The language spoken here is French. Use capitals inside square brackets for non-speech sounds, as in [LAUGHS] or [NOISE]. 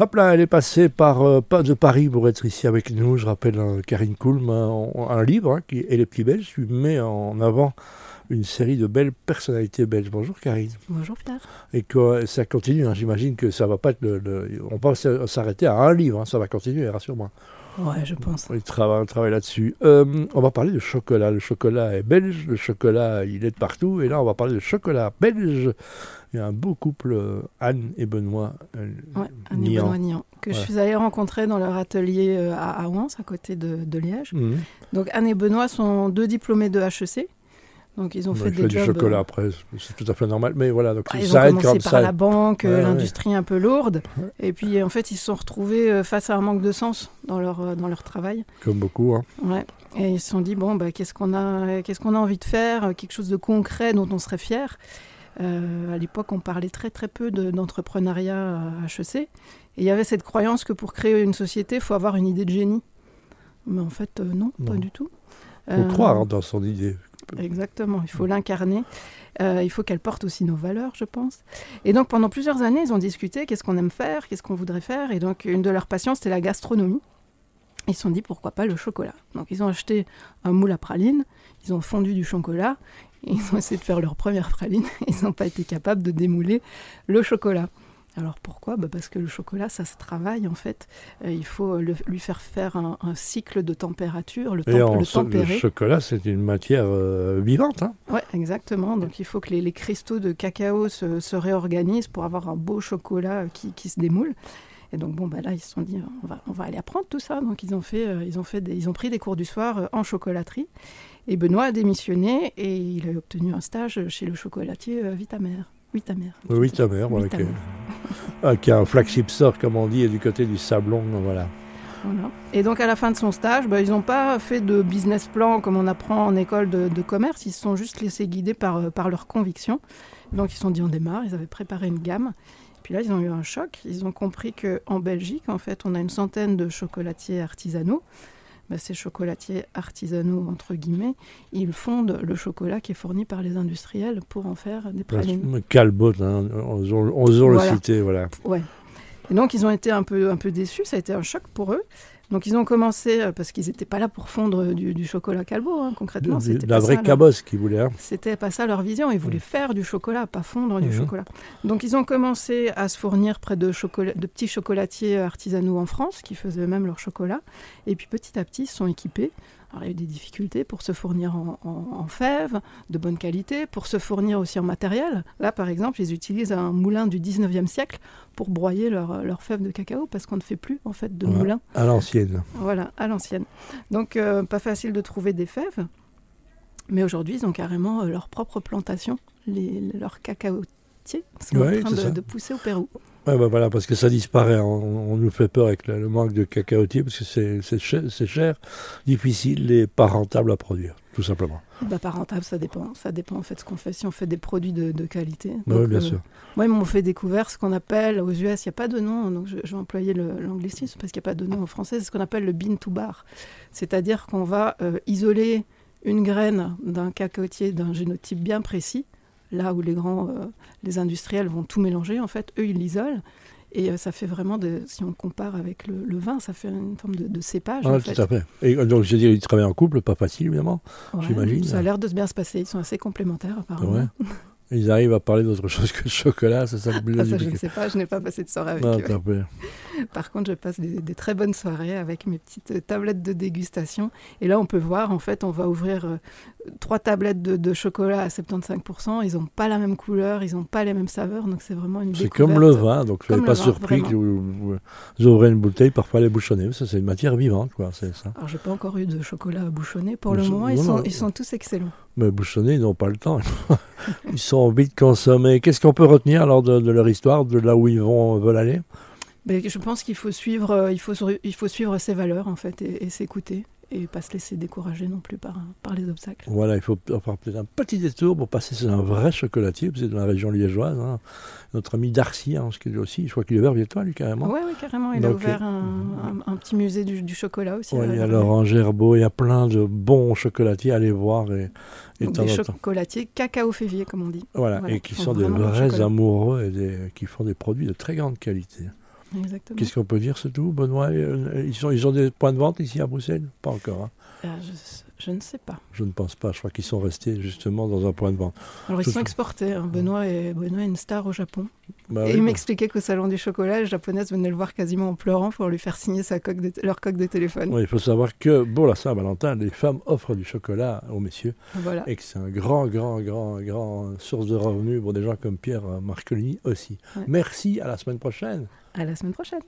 Hop là, elle est passée par euh, de Paris pour être ici avec nous. Je rappelle euh, Karine Koulm, un, un livre hein, qui est Les petits Belges, qui met en avant une série de belles personnalités belges. Bonjour Karine. Bonjour Pierre. Et que euh, ça continue, hein. j'imagine que ça va pas être le, le- on va pas s'arrêter à un livre, hein. ça va continuer, rassure-moi. Ouais, je pense. On travaille, là-dessus. Euh, on va parler de chocolat. Le chocolat est belge, le chocolat il est de partout. Et là, on va parler de chocolat belge. Il y a un beau couple, Anne et Benoît. euh, Ouais, Anne et. Benoît Niant, que je suis allée rencontrer dans leur atelier euh, à Aouans, à côté de, de Liège. Mhm. Donc Anne et Benoît sont deux diplômés de HEC. Donc ils ont Ouais, fait des fait du jobs. chocolat euh, après, c'est tout à fait normal. Mais voilà, donc ah, ils ont commencé comme par ça. la banque, euh, ouais. l'industrie un peu lourde. Et puis en fait, ils se sont retrouvés euh, face à un manque de sens dans leur, dans leur travail. Comme beaucoup. Hein. Ouais. Et ils se sont dit bon, bah, qu'est-ce qu'on a, qu'est-ce qu'on a envie de faire, quelque chose de concret dont on serait fier. Euh, à l'époque, on parlait très très peu de- d'entrepreneuriat à HEC. Et il y avait cette croyance que pour créer une société, il faut avoir une idée de génie. Mais en fait, euh, non, pas du tout. Il faut Euh, croire hein, dans son idée. Exactement, il faut l'incarner. Euh, il faut qu'elle porte aussi nos valeurs, je pense. Et donc pendant plusieurs années, ils ont discuté qu'est-ce qu'on aime faire, qu'est-ce qu'on voudrait faire. Et donc une de leurs passions, c'était la gastronomie. Ils se sont dit pourquoi pas le chocolat? Donc ils ont acheté un moule à praline, ils ont fondu du chocolat, et ils ont essayé de faire leur première praline. [LAUGHS] Ils n'ont pas été capables de démouler le chocolat. Alors pourquoi? Bah Parce que le chocolat, ça se travaille en fait. Euh, il faut le- lui faire faire un, un cycle de température, le, Et temp- en le so- le tempérer. chocolat, c'est une matière euh, vivante. Hein. Ouais, exactement. Donc il faut que les, les cristaux de cacao se, se réorganisent pour avoir un beau chocolat euh, qui, qui se démoule. Et donc bon, bah là ils se sont dit on va, on va aller apprendre tout ça. Donc ils ont fait, euh, ils ont fait, des- ils ont pris des cours du soir euh, en chocolaterie. Et Benoît a démissionné et il a obtenu un stage chez le chocolatier euh, Vitamer. Oui, ta mère, voilà, Vitamer. qui, [LAUGHS] ah, qui a un flagship store, comme on dit, et du côté du Sablon. Voilà. Voilà. Et donc à la fin de son stage, bah, ils n'ont pas fait de business plan comme on apprend en école de, de commerce, ils se sont juste laissés guider par, euh, par leurs convictions. Donc ils se sont dit on démarre, ils avaient préparé une gamme. Puis là ils ont eu un choc, ils ont compris qu'en Belgique en fait on a une centaine de chocolatiers artisanaux. Bah, ces chocolatiers artisanaux entre guillemets, ils fondent le chocolat qui est fourni par les industriels pour en faire des pralines. Calbot, hein, osons, osons Voilà. le citer. Voilà. Ouais. Et donc ils ont été un peu, un peu déçus, ça a été un choc pour eux. Donc ils ont commencé, euh, parce qu'ils n'étaient pas là pour fondre du, du chocolat calbo, hein, concrètement. De- C'était la pas vraie ça, leur- cabosse qui voulait. Hein. C'était pas ça leur vision, ils voulaient faire du chocolat, pas fondre du Mhm. chocolat. Donc ils ont commencé à se fournir près de, chocolat- de petits chocolatiers artisanaux en France, qui faisaient eux-mêmes leur chocolat. Et puis petit à petit, ils se sont équipés. Alors il y a eu des difficultés pour se fournir en, en- en fèves de bonne qualité, pour se fournir aussi en matériel. Là, par exemple, ils utilisent un moulin du 19e siècle pour broyer leurs leur fèves de cacao, parce qu'on ne fait plus en fait de Ouais. moulin. À l'ancienne. Voilà, à l'ancienne. Donc, euh, pas facile de trouver des fèves. Mais aujourd'hui, ils ont carrément euh, leur propre plantation. Les, leurs cacaotiers sont Ouais, en train de, pousser au Pérou. Ouais, bah voilà, parce que ça disparaît. hein. On, on nous fait peur avec le, le manque de cacaotiers, parce que c'est cher, difficile et pas rentable à produire, tout simplement. Bah, pas rentable, ça dépend. Ça dépend en fait de ce qu'on fait. Si on fait des produits de, de qualité. Oui, Donc, bien euh, sûr. Moi, ils m'ont fait découvrir ce qu'on appelle aux US, il n'y a pas de nom, donc je, je vais employer l'anglicisme parce qu'il n'y a pas de nom en français, c'est ce qu'on appelle le bean to bar. C'est-à-dire qu'on va euh, isoler une graine d'un cacaotier d'un génotype bien précis, là où les grands, euh, les industriels vont tout mélanger, en fait, eux, ils l'isolent. Et euh, ça fait vraiment, de, si on compare avec le, le vin, ça fait une forme de, de cépage. Ah, en tout à fait. Et euh, donc, je veux dire, ils travaillent en couple, pas facile, évidemment. Ouais, j'imagine. Ça a l'air de se bien se passer, ils sont assez complémentaires apparemment. Ouais. [LAUGHS] Ils arrivent à parler d'autre chose que le chocolat, c'est ça le plus Ah, ça, je ne sais pas, je n'ai pas passé de soirée avec Non, eux. [LAUGHS] Par contre, je passe des, des très bonnes soirées avec mes petites euh, tablettes de dégustation. Et là, on peut voir, en fait, on va ouvrir euh, trois tablettes de, de chocolat à 75%. Ils n'ont pas la même couleur, ils n'ont pas les mêmes saveurs. Donc, c'est vraiment une C'est comme le vin, donc soyez le pas vin, surpris vraiment. que vous, vous- ouvrez une bouteille, parfois elle est bouchonnée. Ça, c'est une matière vivante, quoi, c'est ça. Alors, j'ai pas encore eu de chocolat à bouchonner. Pour le moment, ils non, sont, non. ils sont tous excellents. Mais bouchonnés, ils n'ont pas le temps. [LAUGHS] ils sont vite consommés. Qu'est-ce qu'on peut retenir alors de, de leur histoire, de là où ils vont, veulent aller? Mais je pense qu'il faut suivre, euh, faut, suivre ses valeurs, en fait, et s'écouter. Et pas se laisser décourager non plus par, par les obstacles. Voilà, il faut faire peut-être un petit détour pour passer sur un vrai chocolatier, êtes dans la région liégeoise. hein. Notre ami Darcy, hein, ce qu'il est aussi, je crois qu'il est ouvert bientôt, lui, carrément. Oui, oui, carrément. Il a ouvert euh, un, un- un petit musée du, du chocolat aussi. Ouais, il y a Laurent Gerbeau, il y a plein de bons chocolatiers à aller voir. Et, et Donc des chocolatiers cacao févier, comme on dit. Voilà, Voilà, et qui sont des vrais amoureux et des- qui font des produits de très grande qualité. Qu'est-ce qu'on peut dire, c'est tout Benoît, euh, ils, sont, ils ont des points de vente ici à Bruxelles? Pas encore. hein. Euh, je, je ne sais pas. Je ne pense pas. Je crois qu'ils sont restés justement dans un point de vente. Alors, ils sont exportés. hein. Benoît, est, Benoît est une star au Japon. Bah et oui, il m'expliquait qu'au salon du chocolat, les japonaises venaient le voir quasiment en pleurant pour lui faire signer sa coque de- leur coque de téléphone. il faut savoir que pour la Saint-Valentin, les femmes offrent du chocolat aux messieurs Voilà. et que c'est un grand, grand, grand, grand source de revenus pour des gens comme Pierre Marcolini aussi. Ouais. Merci, à la semaine prochaine. À la semaine prochaine.